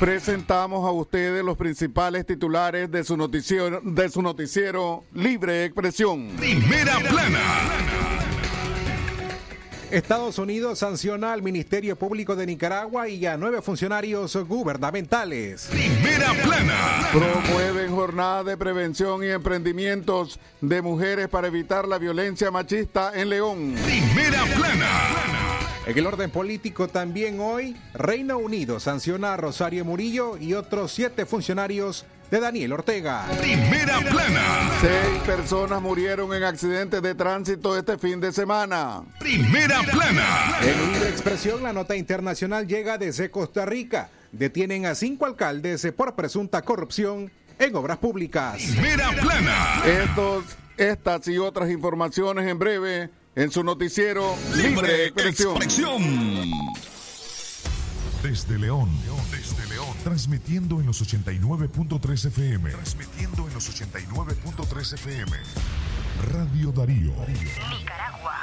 Presentamos a ustedes los principales titulares de su noticiero, de su noticiero Libre Expresión. Primera plana. Estados Unidos sanciona al Ministerio Público de Nicaragua y a nueve funcionarios gubernamentales. Primera plana. Promueven jornada de prevención y emprendimientos de mujeres para evitar la violencia machista en León. Primera plana. En el orden político también hoy, Reino Unido sanciona a Rosario Murillo y otros siete funcionarios de Daniel Ortega. Primera plana. Seis personas murieron en accidentes de tránsito este fin de semana. Primera plana. En libre expresión, la nota internacional llega desde Costa Rica. Detienen a cinco alcaldes por presunta corrupción en obras públicas. Primera plana. Estos, estas y otras informaciones en breve en su noticiero Libre Expresión. Desde León, desde León, transmitiendo en los 89.3 FM. Transmitiendo en los 89.3 FM. Radio Darío. Nicaragua.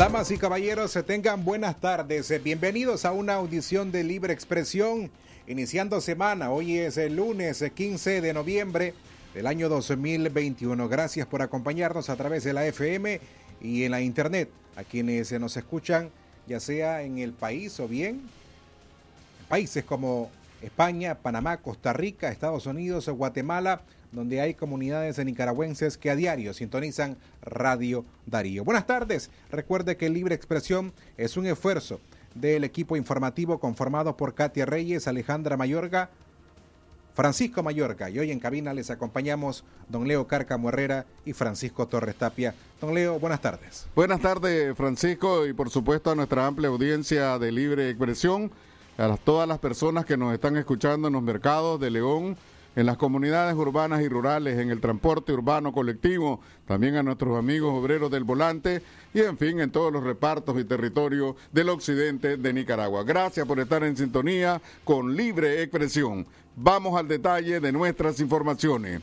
Damas y caballeros, tengan buenas tardes. Bienvenidos a una audición de Libre Expresión. Iniciando semana, hoy es el lunes 15 de noviembre del año 2021. Gracias por acompañarnos a través de la FM y en la internet. A quienes nos escuchan, ya sea en el país o bien en países como España, Panamá, Costa Rica, Estados Unidos, Guatemala, donde hay comunidades nicaragüenses que a diario sintonizan Radio Darío. Buenas tardes. Recuerde que Libre Expresión es un esfuerzo del equipo informativo conformado por Katia Reyes, Alejandra Mayorga, Francisco Mayorga y hoy en cabina les acompañamos don Leo Cárcamo Herrera y Francisco Torres Tapia. Don Leo, buenas tardes. Buenas tardes, Francisco, y por supuesto a nuestra amplia audiencia de Libre Expresión, a todas las personas que nos están escuchando en los mercados de León, en las comunidades urbanas y rurales, en el transporte urbano colectivo, también a nuestros amigos obreros del volante y en fin en todos los repartos y territorios del occidente de Nicaragua. Gracias por estar en sintonía con libre expresión. Vamos al detalle de nuestras informaciones.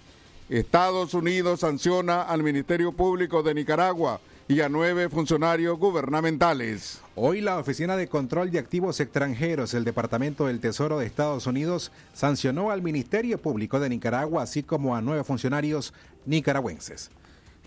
Estados Unidos sanciona al Ministerio Público de Nicaragua y a nueve funcionarios gubernamentales. Hoy la Oficina de Control de Activos Extranjeros del Departamento del Tesoro de Estados Unidos sancionó al Ministerio Público de Nicaragua, así como a nueve funcionarios nicaragüenses.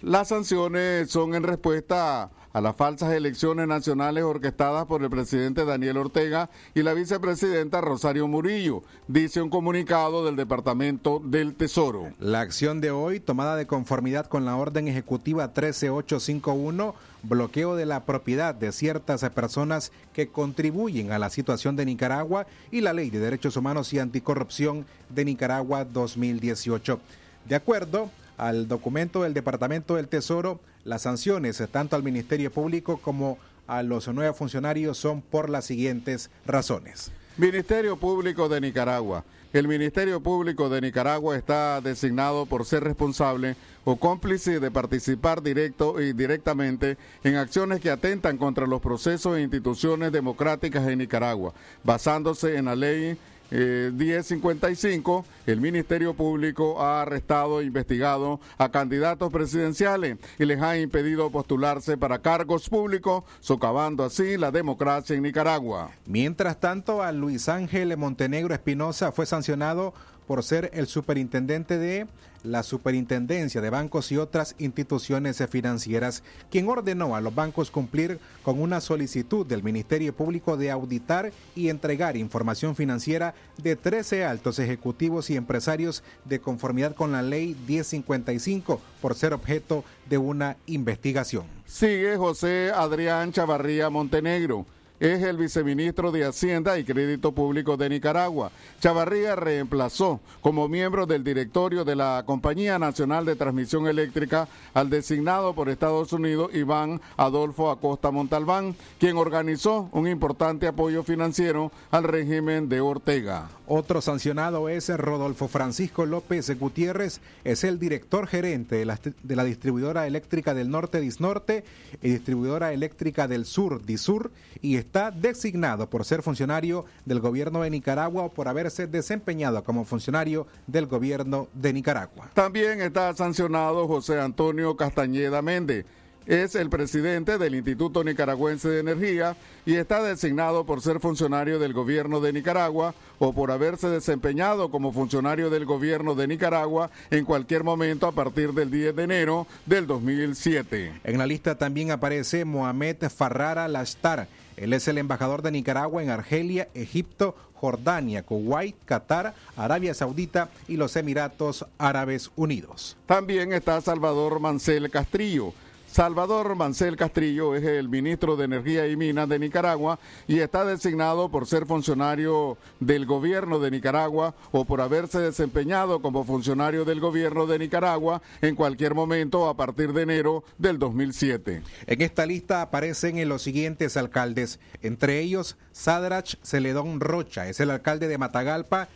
Las sanciones son en respuesta a las falsas elecciones nacionales orquestadas por el presidente Daniel Ortega y la vicepresidenta Rosario Murillo, dice un comunicado del Departamento del Tesoro. La acción de hoy, tomada de conformidad con la orden ejecutiva 13851, bloqueo de la propiedad de ciertas personas que contribuyen a la situación de Nicaragua y la Ley de Derechos Humanos y Anticorrupción de Nicaragua 2018. De acuerdo al documento del Departamento del Tesoro, las sanciones tanto al Ministerio Público como a los nuevos funcionarios son por las siguientes razones. Ministerio Público de Nicaragua. El Ministerio Público de Nicaragua está designado por ser responsable o cómplice de participar directo y directamente en acciones que atentan contra los procesos e instituciones democráticas en Nicaragua, basándose en la ley 1055, eh, el Ministerio Público ha arrestado e investigado a candidatos presidenciales y les ha impedido postularse para cargos públicos, socavando así la democracia en Nicaragua. Mientras tanto, a Luis Ángel Montenegro Espinosa fue sancionado por ser el superintendente de la Superintendencia de Bancos y otras instituciones financieras, quien ordenó a los bancos cumplir con una solicitud del Ministerio Público de auditar y entregar información financiera de 13 altos ejecutivos y empresarios de conformidad con la Ley 1055 por ser objeto de una investigación. Sigue José Adrián Chavarría Montenegro es el viceministro de Hacienda y Crédito Público de Nicaragua. Chavarría reemplazó como miembro del directorio de la Compañía Nacional de Transmisión Eléctrica al designado por Estados Unidos Iván Adolfo Acosta Montalbán, quien organizó un importante apoyo financiero al régimen de Ortega. Otro sancionado es Rodolfo Francisco López Gutiérrez, es el director gerente de la, distribuidora eléctrica del norte Disnorte y distribuidora eléctrica del sur Disur y está designado por ser funcionario del gobierno de Nicaragua o por haberse desempeñado como funcionario del gobierno de Nicaragua. También está sancionado José Antonio Castañeda Méndez es el presidente del Instituto Nicaragüense de Energía y está designado por ser funcionario del gobierno de Nicaragua o por haberse desempeñado como funcionario del gobierno de Nicaragua en cualquier momento a partir del 10 de enero del 2007. En la lista también aparece Mohamed Farrara Lastar. Él es el embajador de Nicaragua en Argelia, Egipto, Jordania, Kuwait, Qatar, Arabia Saudita y los Emiratos Árabes Unidos. También está Salvador Mancel Castrillo Salvador Mancel Castrillo es el ministro de Energía y Minas de Nicaragua y está designado por ser funcionario del gobierno de Nicaragua o por haberse desempeñado como funcionario del gobierno de Nicaragua en cualquier momento a partir de enero del 2007. En esta lista aparecen los siguientes alcaldes, entre ellos Sadrach Celedón Rocha, es el alcalde de Matagalpa.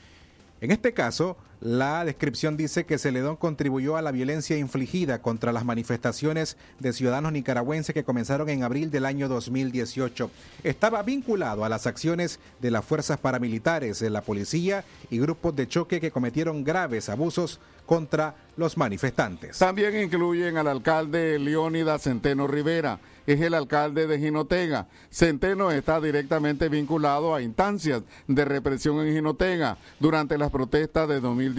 En este caso, la descripción dice que Celedón contribuyó a la violencia infligida contra las manifestaciones de ciudadanos nicaragüenses que comenzaron en abril del año 2018. Estaba vinculado a las acciones de las fuerzas paramilitares, de la policía y grupos de choque que cometieron graves abusos contra los manifestantes. También incluyen al alcalde Leónidas Centeno Rivera, es el alcalde de Jinotega. Centeno está directamente vinculado a instancias de represión en Jinotega durante las protestas de 2018.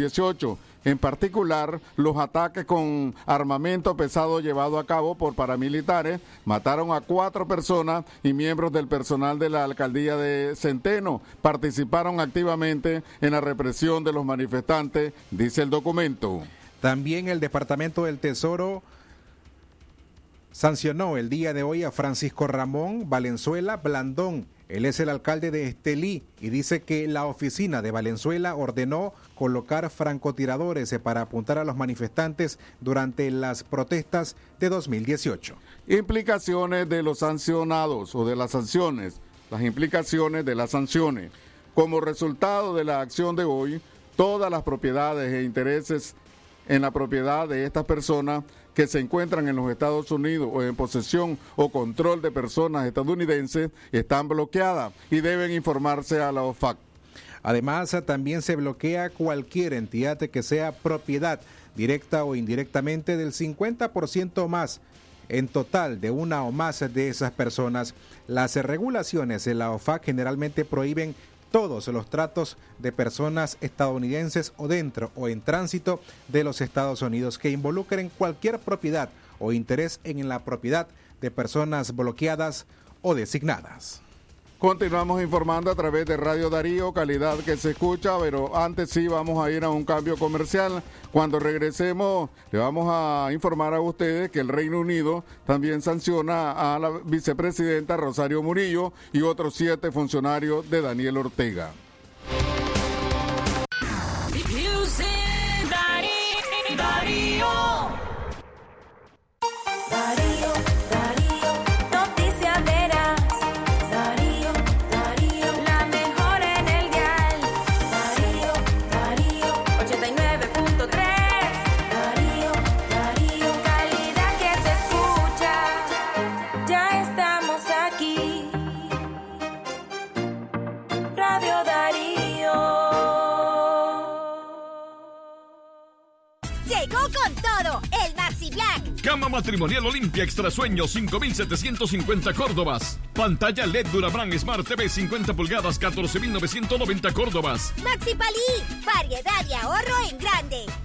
En particular, los ataques con armamento pesado llevado a cabo por paramilitares mataron a cuatro personas y miembros del personal de la alcaldía de Centeno participaron activamente en la represión de los manifestantes, dice el documento. También el Departamento del Tesoro sancionó el día de hoy a Francisco Ramón Valenzuela Blandón. Él es el alcalde de Estelí y dice que la oficina de Valenzuela ordenó colocar francotiradores para apuntar a los manifestantes durante las protestas de 2018. Implicaciones de los sancionados o de las sanciones. Las implicaciones de las sanciones. Como resultado de la acción de hoy, todas las propiedades e intereses en la propiedad de estas personas que se encuentran en los Estados Unidos o en posesión o control de personas estadounidenses están bloqueadas y deben informarse a la OFAC. Además, también se bloquea cualquier entidad que sea propiedad directa o indirectamente del 50% más en total de una o más de esas personas. Las regulaciones de la OFAC generalmente prohíben todos los tratos de personas estadounidenses o dentro o en tránsito de los Estados Unidos que involucren cualquier propiedad o interés en la propiedad de personas bloqueadas o designadas. Continuamos informando a través de Radio Darío, calidad que se escucha, pero antes sí vamos a ir a un cambio comercial. Cuando regresemos, le vamos a informar a ustedes que el Reino Unido también sanciona a la vicepresidenta Rosario Murillo y otros siete funcionarios de Daniel Ortega. Matrimonial Olimpia Extra Sueño 5750 Córdobas. Pantalla LED Durabran Smart TV 50 pulgadas 14990 Córdobas. Maxi Palí, variedad y ahorro en grande.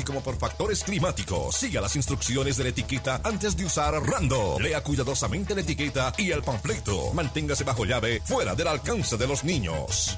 como por factores climáticos. Siga las instrucciones de la etiqueta antes de usar Rando. Lea cuidadosamente la etiqueta y el panfleto. Manténgase bajo llave, fuera del alcance de los niños.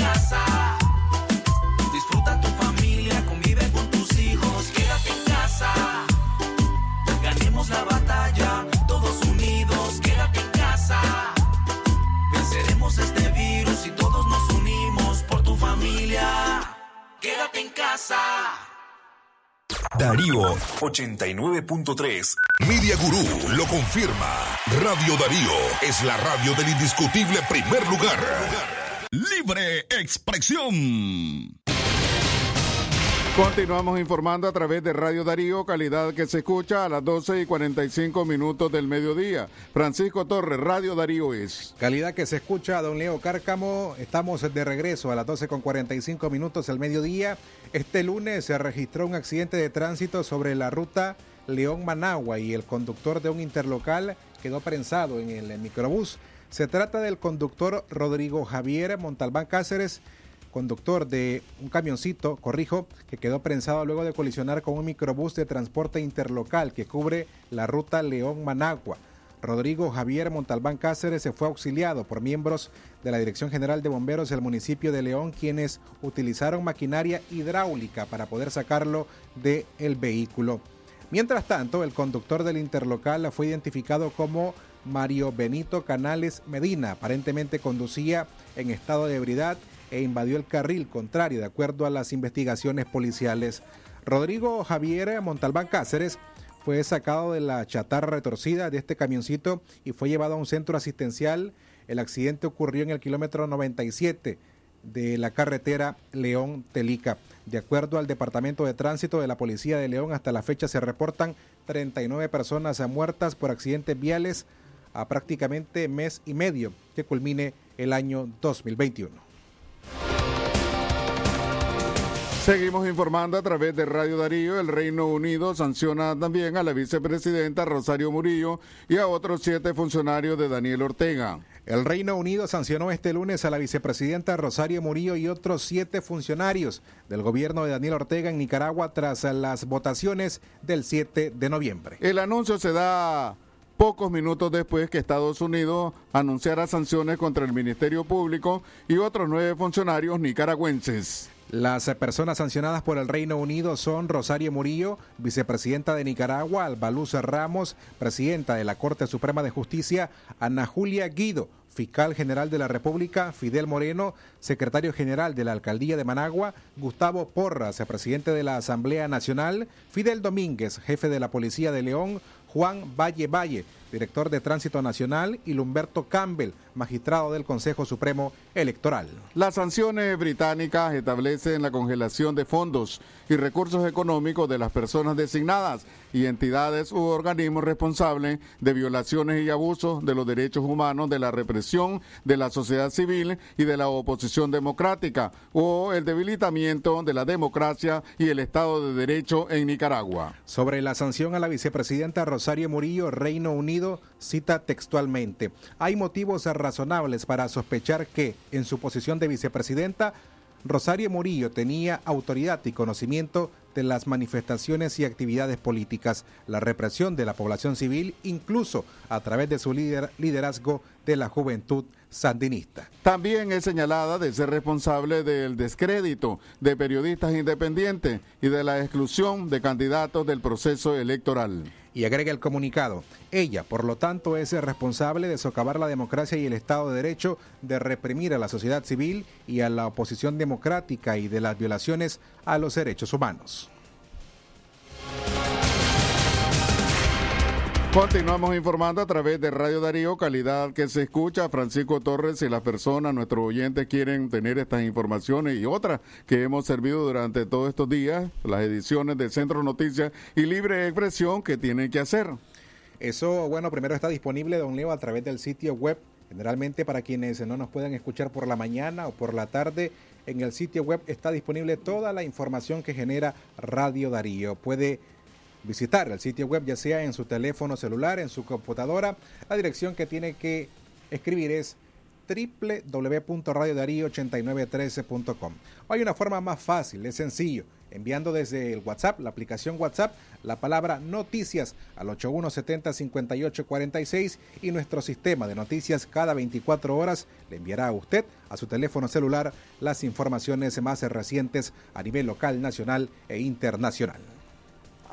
Darío 89.3. Media Gurú lo confirma. Radio Darío es la radio del indiscutible primer lugar. Libre expresión. Continuamos informando a través de Radio Darío, calidad que se escucha a las 12 y 45 minutos del mediodía. Francisco Torres, Radio Darío es. Calidad que se escucha, don Leo Cárcamo. Estamos de regreso a las 12 con 45 minutos del mediodía. Este lunes se registró un accidente de tránsito sobre la ruta León-Managua y el conductor de un interlocal quedó prensado en el microbús. Se trata del conductor Rodrigo Javier Montalbán Cáceres conductor de un camioncito, corrijo, que quedó prensado luego de colisionar con un microbús de transporte interlocal que cubre la ruta León-Managua. Rodrigo Javier Montalbán Cáceres se fue auxiliado por miembros de la Dirección General de Bomberos del municipio de León, quienes utilizaron maquinaria hidráulica para poder sacarlo del el vehículo. Mientras tanto, el conductor del interlocal fue identificado como Mario Benito Canales Medina. Aparentemente conducía en estado de ebriedad e invadió el carril contrario, de acuerdo a las investigaciones policiales. Rodrigo Javier Montalbán Cáceres fue sacado de la chatarra retorcida de este camioncito y fue llevado a un centro asistencial. El accidente ocurrió en el kilómetro 97 de la carretera León-Telica. De acuerdo al Departamento de Tránsito de la Policía de León, hasta la fecha se reportan 39 personas muertas por accidentes viales a prácticamente mes y medio que culmine el año 2021. Seguimos informando a través de Radio Darío. El Reino Unido sanciona también a la vicepresidenta Rosario Murillo y a otros siete funcionarios de Daniel Ortega. El Reino Unido sancionó este lunes a la vicepresidenta Rosario Murillo y otros siete funcionarios del gobierno de Daniel Ortega en Nicaragua tras las votaciones del 7 de noviembre. El anuncio se da pocos minutos después que Estados Unidos anunciara sanciones contra el Ministerio Público y otros nueve funcionarios nicaragüenses. Las personas sancionadas por el Reino Unido son Rosario Murillo, vicepresidenta de Nicaragua, Albaluz Ramos, presidenta de la Corte Suprema de Justicia, Ana Julia Guido, fiscal general de la República, Fidel Moreno, secretario general de la Alcaldía de Managua, Gustavo Porras, presidente de la Asamblea Nacional, Fidel Domínguez, jefe de la Policía de León, Juan Valle Valle, director de Tránsito Nacional, y Lumberto Campbell, magistrado del Consejo Supremo Electoral. Las sanciones británicas establecen la congelación de fondos y recursos económicos de las personas designadas y entidades u organismos responsables de violaciones y abusos de los derechos humanos, de la represión de la sociedad civil y de la oposición democrática o el debilitamiento de la democracia y el Estado de Derecho en Nicaragua. Sobre la sanción a la vicepresidenta Rosario Murillo, Reino Unido cita textualmente, hay motivos razonables para sospechar que, en su posición de vicepresidenta, Rosario Murillo tenía autoridad y conocimiento de las manifestaciones y actividades políticas, la represión de la población civil, incluso a través de su liderazgo de la juventud sandinista. También es señalada de ser responsable del descrédito de periodistas independientes y de la exclusión de candidatos del proceso electoral. Y agrega el comunicado, ella, por lo tanto, es responsable de socavar la democracia y el Estado de Derecho, de reprimir a la sociedad civil y a la oposición democrática y de las violaciones a los derechos humanos. Continuamos informando a través de Radio Darío, calidad que se escucha. Francisco Torres y las personas, nuestros oyentes quieren tener estas informaciones y otras que hemos servido durante todos estos días, las ediciones de Centro Noticias y Libre Expresión que tienen que hacer. Eso, bueno, primero está disponible, don Leo, a través del sitio web. Generalmente para quienes no nos puedan escuchar por la mañana o por la tarde, en el sitio web está disponible toda la información que genera Radio Darío. Puede visitar el sitio web, ya sea en su teléfono celular, en su computadora. La dirección que tiene que escribir es www.radiodarío8913.com. Hay una forma más fácil, es sencillo, enviando desde el WhatsApp, la aplicación WhatsApp, la palabra noticias al 8170-5846 y nuestro sistema de noticias cada 24 horas le enviará a usted a su teléfono celular las informaciones más recientes a nivel local, nacional e internacional.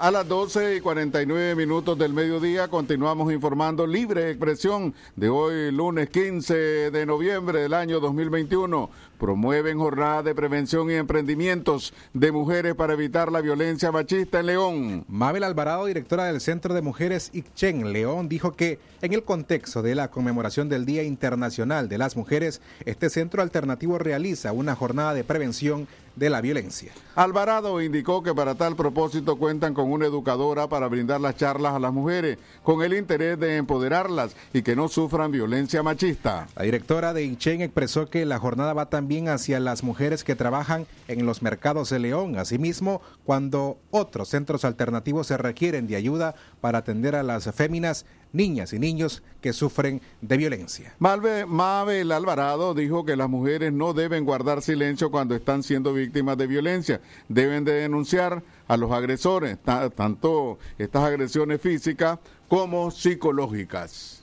A las 12 y 49 minutos del mediodía continuamos informando Libre Expresión de hoy, lunes 15 de noviembre del año 2021 promueven jornadas de prevención y emprendimientos de mujeres para evitar la violencia machista en León. Mabel Alvarado, directora del Centro de Mujeres Ixchen León, dijo que en el contexto de la conmemoración del Día Internacional de las Mujeres, este centro alternativo realiza una jornada de prevención de la violencia. Alvarado indicó que para tal propósito cuentan con una educadora para brindar las charlas a las mujeres, con el interés de empoderarlas y que no sufran violencia machista. La directora de Ixchen expresó que la jornada va también hacia las mujeres que trabajan en los mercados de León. Asimismo, cuando otros centros alternativos se requieren de ayuda para atender a las féminas, niñas y niños que sufren de violencia. Mabel Alvarado dijo que las mujeres no deben guardar silencio cuando están siendo víctimas de violencia. Deben de denunciar a los agresores, tanto estas agresiones físicas como psicológicas.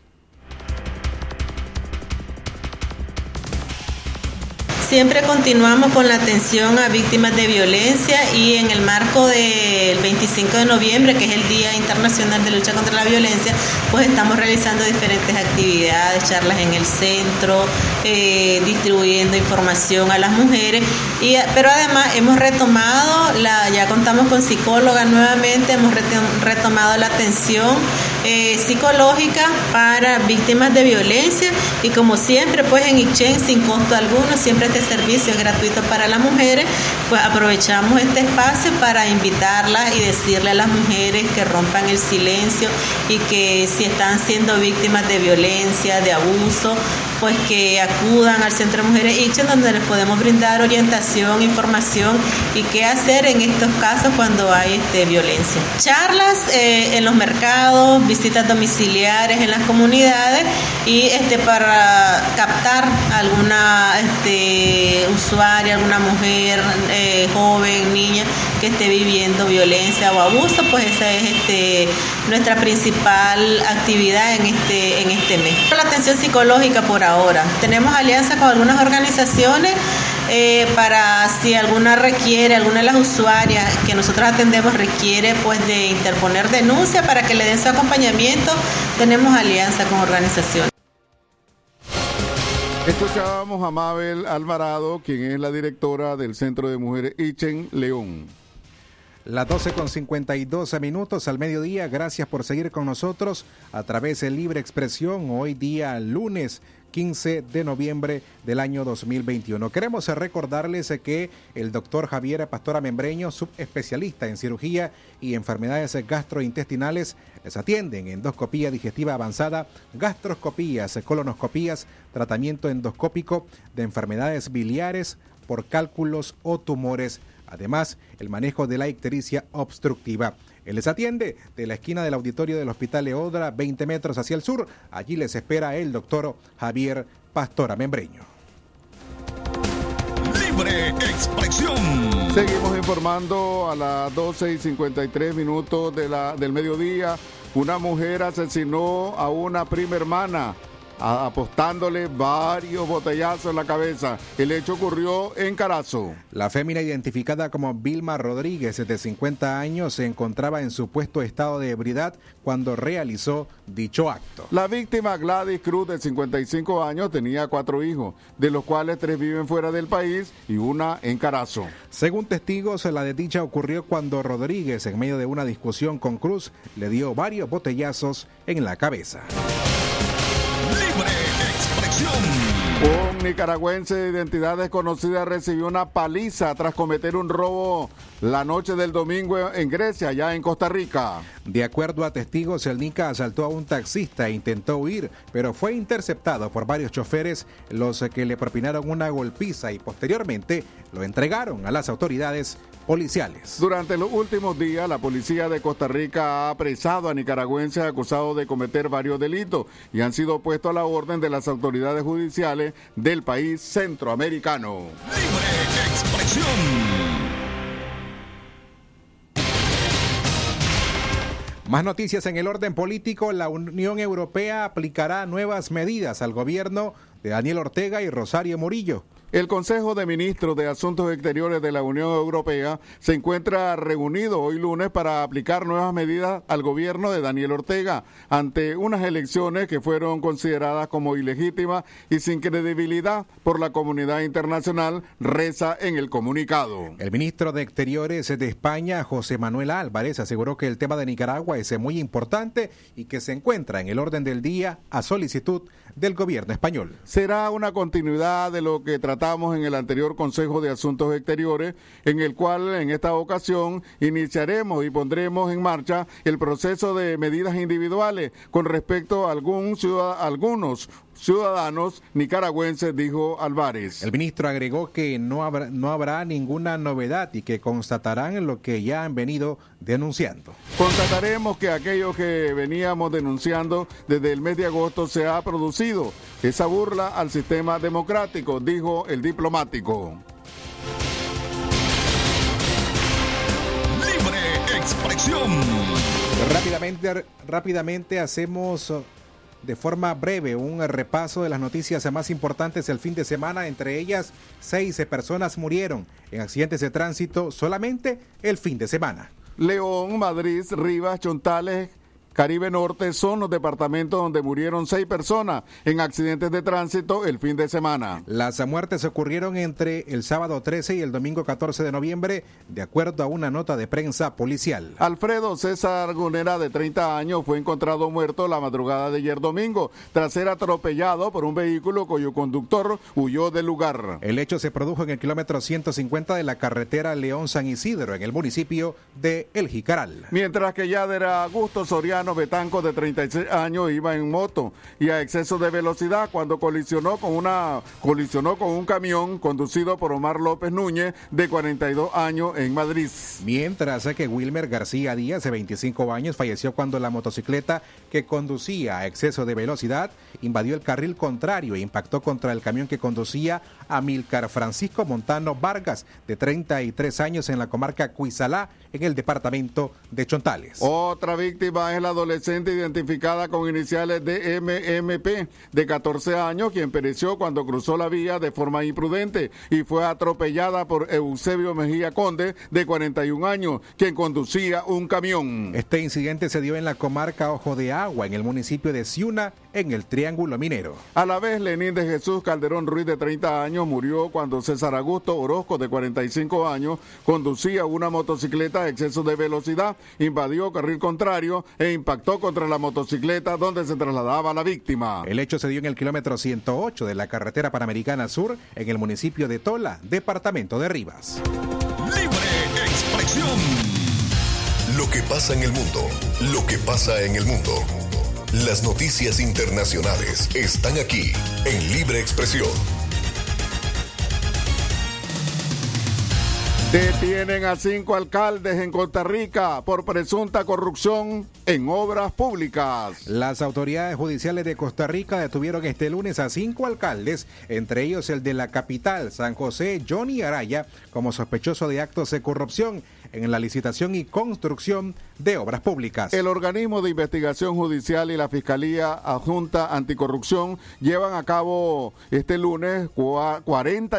Siempre continuamos con la atención a víctimas de violencia y en el marco del 25 de noviembre, que es el Día Internacional de Lucha contra la Violencia, pues estamos realizando diferentes actividades, charlas en el centro, eh, distribuyendo información a las mujeres, y, pero además hemos retomado, ya contamos con psicólogas nuevamente, hemos retomado la atención eh, psicológica para víctimas de violencia y como siempre pues en Ichen sin costo alguno, siempre este servicio es gratuito para las mujeres, pues aprovechamos este espacio para invitarlas y decirle a las mujeres que rompan el silencio y que si están siendo víctimas de violencia, de abuso, pues que acudan al Centro de Mujeres Ichen donde les podemos brindar orientación, información y qué hacer en estos casos cuando hay este, violencia. Charlas eh, en los mercados, visitas domiciliares en las comunidades y este para captar alguna este, usuaria, alguna mujer eh, joven, niña que esté viviendo violencia o abuso, pues esa es este, nuestra principal actividad en este, en este mes. La atención psicológica por ahora. Tenemos alianza con algunas organizaciones eh, para si alguna requiere, alguna de las usuarias que nosotros atendemos requiere pues de interponer denuncia para que le den su acompañamiento, tenemos alianza con organizaciones. Escuchábamos a Mabel Alvarado, quien es la directora del Centro de Mujeres Ichen León. Las 12 con 52 minutos al mediodía. Gracias por seguir con nosotros a través de Libre Expresión. Hoy día lunes 15 de noviembre del año 2021. Queremos recordarles que el doctor Javier Pastora Membreño, subespecialista en cirugía y enfermedades gastrointestinales, les atiende en endoscopía digestiva avanzada, gastroscopías, colonoscopías, tratamiento endoscópico de enfermedades biliares por cálculos o tumores Además, el manejo de la ictericia obstructiva. Él les atiende de la esquina del auditorio del Hospital Leodra, 20 metros hacia el sur. Allí les espera el doctor Javier Pastora Membreño. Libre expresión. Seguimos informando a las 12 y 53 minutos de la, del mediodía. Una mujer asesinó a una prima hermana apostándole varios botellazos en la cabeza. El hecho ocurrió en Carazo. La fémina identificada como Vilma Rodríguez, de 50 años, se encontraba en supuesto estado de ebriedad cuando realizó dicho acto. La víctima Gladys Cruz, de 55 años, tenía cuatro hijos, de los cuales tres viven fuera del país y una en Carazo. Según testigos, la desdicha ocurrió cuando Rodríguez, en medio de una discusión con Cruz, le dio varios botellazos en la cabeza. Un nicaragüense de identidad desconocida recibió una paliza tras cometer un robo la noche del domingo en Grecia, ya en Costa Rica. De acuerdo a testigos, el Nica asaltó a un taxista e intentó huir, pero fue interceptado por varios choferes, los que le propinaron una golpiza y posteriormente lo entregaron a las autoridades policiales. Durante los últimos días, la policía de Costa Rica ha apresado a nicaragüenses acusados de cometer varios delitos y han sido puestos a la orden de las autoridades judiciales del país centroamericano. Libre expresión. Más noticias en el orden político. La Unión Europea aplicará nuevas medidas al gobierno de Daniel Ortega y Rosario Murillo. El Consejo de Ministros de Asuntos Exteriores de la Unión Europea se encuentra reunido hoy lunes para aplicar nuevas medidas al gobierno de Daniel Ortega ante unas elecciones que fueron consideradas como ilegítimas y sin credibilidad por la comunidad internacional, reza en el comunicado. El ministro de Exteriores de España, José Manuel Álvarez, aseguró que el tema de Nicaragua es muy importante y que se encuentra en el orden del día a solicitud del gobierno español. Será una continuidad de lo que tratamos en el anterior Consejo de Asuntos Exteriores, en el cual en esta ocasión iniciaremos y pondremos en marcha el proceso de medidas individuales con respecto a algún algunos ciudadanos nicaragüenses, dijo Álvarez. El ministro agregó que no habrá, no habrá ninguna novedad y que constatarán lo que ya han venido denunciando. Constataremos que aquello que veníamos denunciando desde el mes de agosto se ha producido. Esa burla al sistema democrático, dijo el diplomático. Libre expresión. Rápidamente, rápidamente hacemos de forma breve un repaso de las noticias más importantes del fin de semana. Entre ellas, seis personas murieron en accidentes de tránsito solamente el fin de semana. León, Madrid, Rivas, Chontales, Caribe Norte son los departamentos donde murieron seis personas en accidentes de tránsito el fin de semana. Las muertes ocurrieron entre el sábado 13 y el domingo 14 de noviembre, de acuerdo a una nota de prensa policial. Alfredo César Gunera, de 30 años, fue encontrado muerto la madrugada de ayer domingo, tras ser atropellado por un vehículo cuyo conductor huyó del lugar. El hecho se produjo en el kilómetro 150 de la carretera León-San Isidro, en el municipio de El Jicaral. Mientras que Yader Augusto Soriano Betanco, de 36 años, iba en moto y a exceso de velocidad cuando colisionó con, una, colisionó con un camión conducido por Omar López Núñez, de 42 años, en Madrid. Mientras que Wilmer García Díaz, de 25 años, falleció cuando la motocicleta que conducía a exceso de velocidad invadió el carril contrario e impactó contra el camión que conducía a Milcar Francisco Montano Vargas, de 33 años, en la comarca Cuizalá, en el departamento de Chontales. Otra víctima es la adolescente identificada con iniciales de MMP, de 14 años, quien pereció cuando cruzó la vía de forma imprudente y fue atropellada por Eusebio Mejía Conde, de 41 años, quien conducía un camión. Este incidente se dio en la comarca Ojo de Agua, en el municipio de Ciuna, en el Triángulo Minero. A la vez, Lenín de Jesús Calderón Ruiz, de 30 años, murió cuando César Augusto Orozco, de 45 años, conducía una motocicleta a exceso de velocidad, invadió carril contrario e impactó contra la motocicleta donde se trasladaba la víctima. El hecho se dio en el kilómetro 108 de la carretera Panamericana Sur, en el municipio de Tola, departamento de Rivas. Libre expresión. Lo que pasa en el mundo, lo que pasa en el mundo. Las noticias internacionales están aquí en Libre Expresión. Detienen a cinco alcaldes en Costa Rica por presunta corrupción en obras públicas. Las autoridades judiciales de Costa Rica detuvieron este lunes a cinco alcaldes, entre ellos el de la capital, San José, Johnny Araya, como sospechoso de actos de corrupción en la licitación y construcción de obras públicas. El organismo de investigación judicial y la Fiscalía Adjunta Anticorrupción llevan a cabo este lunes 40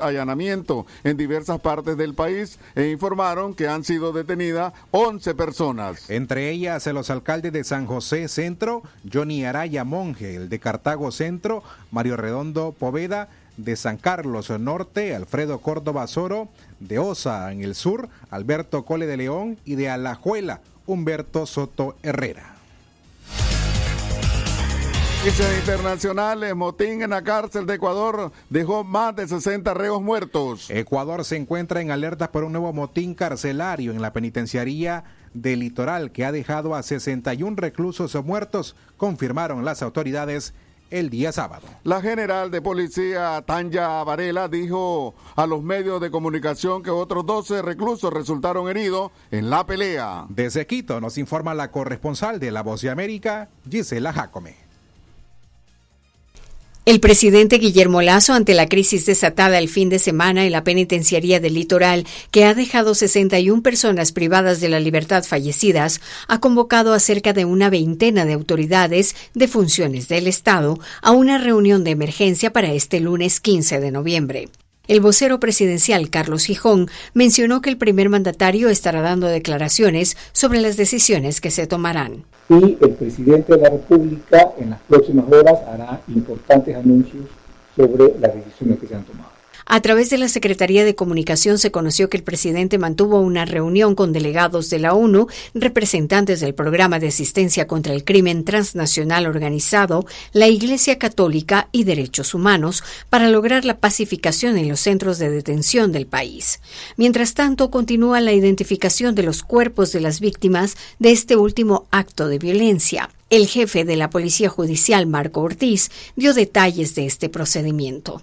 allanamientos en diversas partes del país e informaron que han sido detenidas 11 personas. Entre ellas los alcaldes de San José Centro, Johnny Araya Monge, el de Cartago Centro, Mario Redondo Poveda, de San Carlos Norte, Alfredo Córdoba Soro, de Osa en el sur, Alberto Cole de León y de Alajuela, Humberto Soto Herrera. Noticias internacionales, motín en la cárcel de Ecuador dejó más de 60 reos muertos. Ecuador se encuentra en alerta por un nuevo motín carcelario en la penitenciaría del litoral que ha dejado a 61 reclusos muertos, confirmaron las autoridades el día sábado. La general de policía Tanya Varela dijo a los medios de comunicación que otros 12 reclusos resultaron heridos en la pelea. Desde Quito nos informa la corresponsal de La Voz de América, Gisela Jacome. El presidente Guillermo Lazo, ante la crisis desatada el fin de semana en la penitenciaría del litoral, que ha dejado 61 personas privadas de la libertad fallecidas, ha convocado a cerca de una veintena de autoridades de funciones del Estado a una reunión de emergencia para este lunes 15 de noviembre. El vocero presidencial Carlos Gijón mencionó que el primer mandatario estará dando declaraciones sobre las decisiones que se tomarán. Y el presidente de la República en las próximas horas hará importantes anuncios sobre las decisiones que se han tomado. A través de la Secretaría de Comunicación se conoció que el presidente mantuvo una reunión con delegados de la ONU, representantes del Programa de Asistencia contra el Crimen Transnacional Organizado, la Iglesia Católica y Derechos Humanos para lograr la pacificación en los centros de detención del país. Mientras tanto, continúa la identificación de los cuerpos de las víctimas de este último acto de violencia. El jefe de la Policía Judicial, Marco Ortiz, dio detalles de este procedimiento.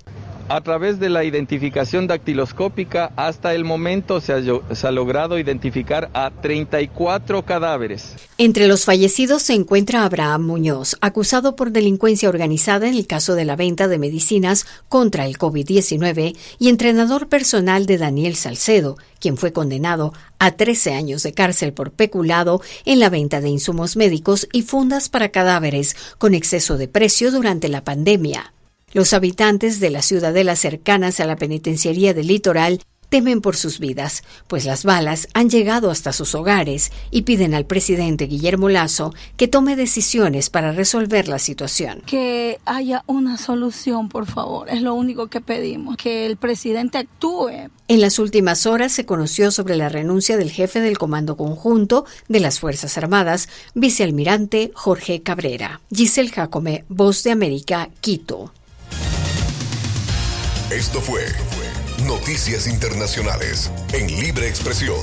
A través de la identificación dactiloscópica, hasta el momento se ha, logrado identificar a 34 cadáveres. Entre los fallecidos se encuentra Abraham Muñoz, acusado por delincuencia organizada en el caso de la venta de medicinas contra el COVID-19 y entrenador personal de Daniel Salcedo, quien fue condenado a 13 años de cárcel por peculado en la venta de insumos médicos y fundas para cadáveres con exceso de precio durante la pandemia. Los habitantes de las ciudadelas cercanas a la penitenciaría del litoral temen por sus vidas, pues las balas han llegado hasta sus hogares y piden al presidente Guillermo Lazo que tome decisiones para resolver la situación. Que haya una solución, por favor, es lo único que pedimos, que el presidente actúe. En las últimas horas se conoció sobre la renuncia del jefe del Comando Conjunto de las Fuerzas Armadas, vicealmirante Jorge Cabrera. Giselle Jacome, Voz de América, Quito. Esto fue Noticias Internacionales en Libre Expresión.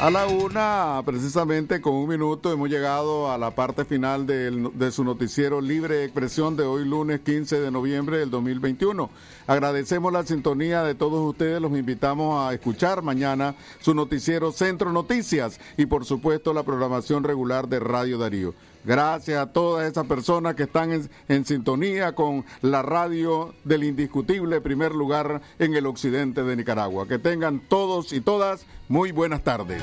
A la una, precisamente con un minuto, hemos llegado a la parte final de su noticiero Libre Expresión de hoy lunes 15 de noviembre del 2021. Agradecemos la sintonía de todos ustedes, los invitamos a escuchar mañana su noticiero Centro Noticias y por supuesto la programación regular de Radio Darío. Gracias a todas esas personas que están en, sintonía con la radio del indiscutible primer lugar en el occidente de Nicaragua. Que tengan todos y todas muy buenas tardes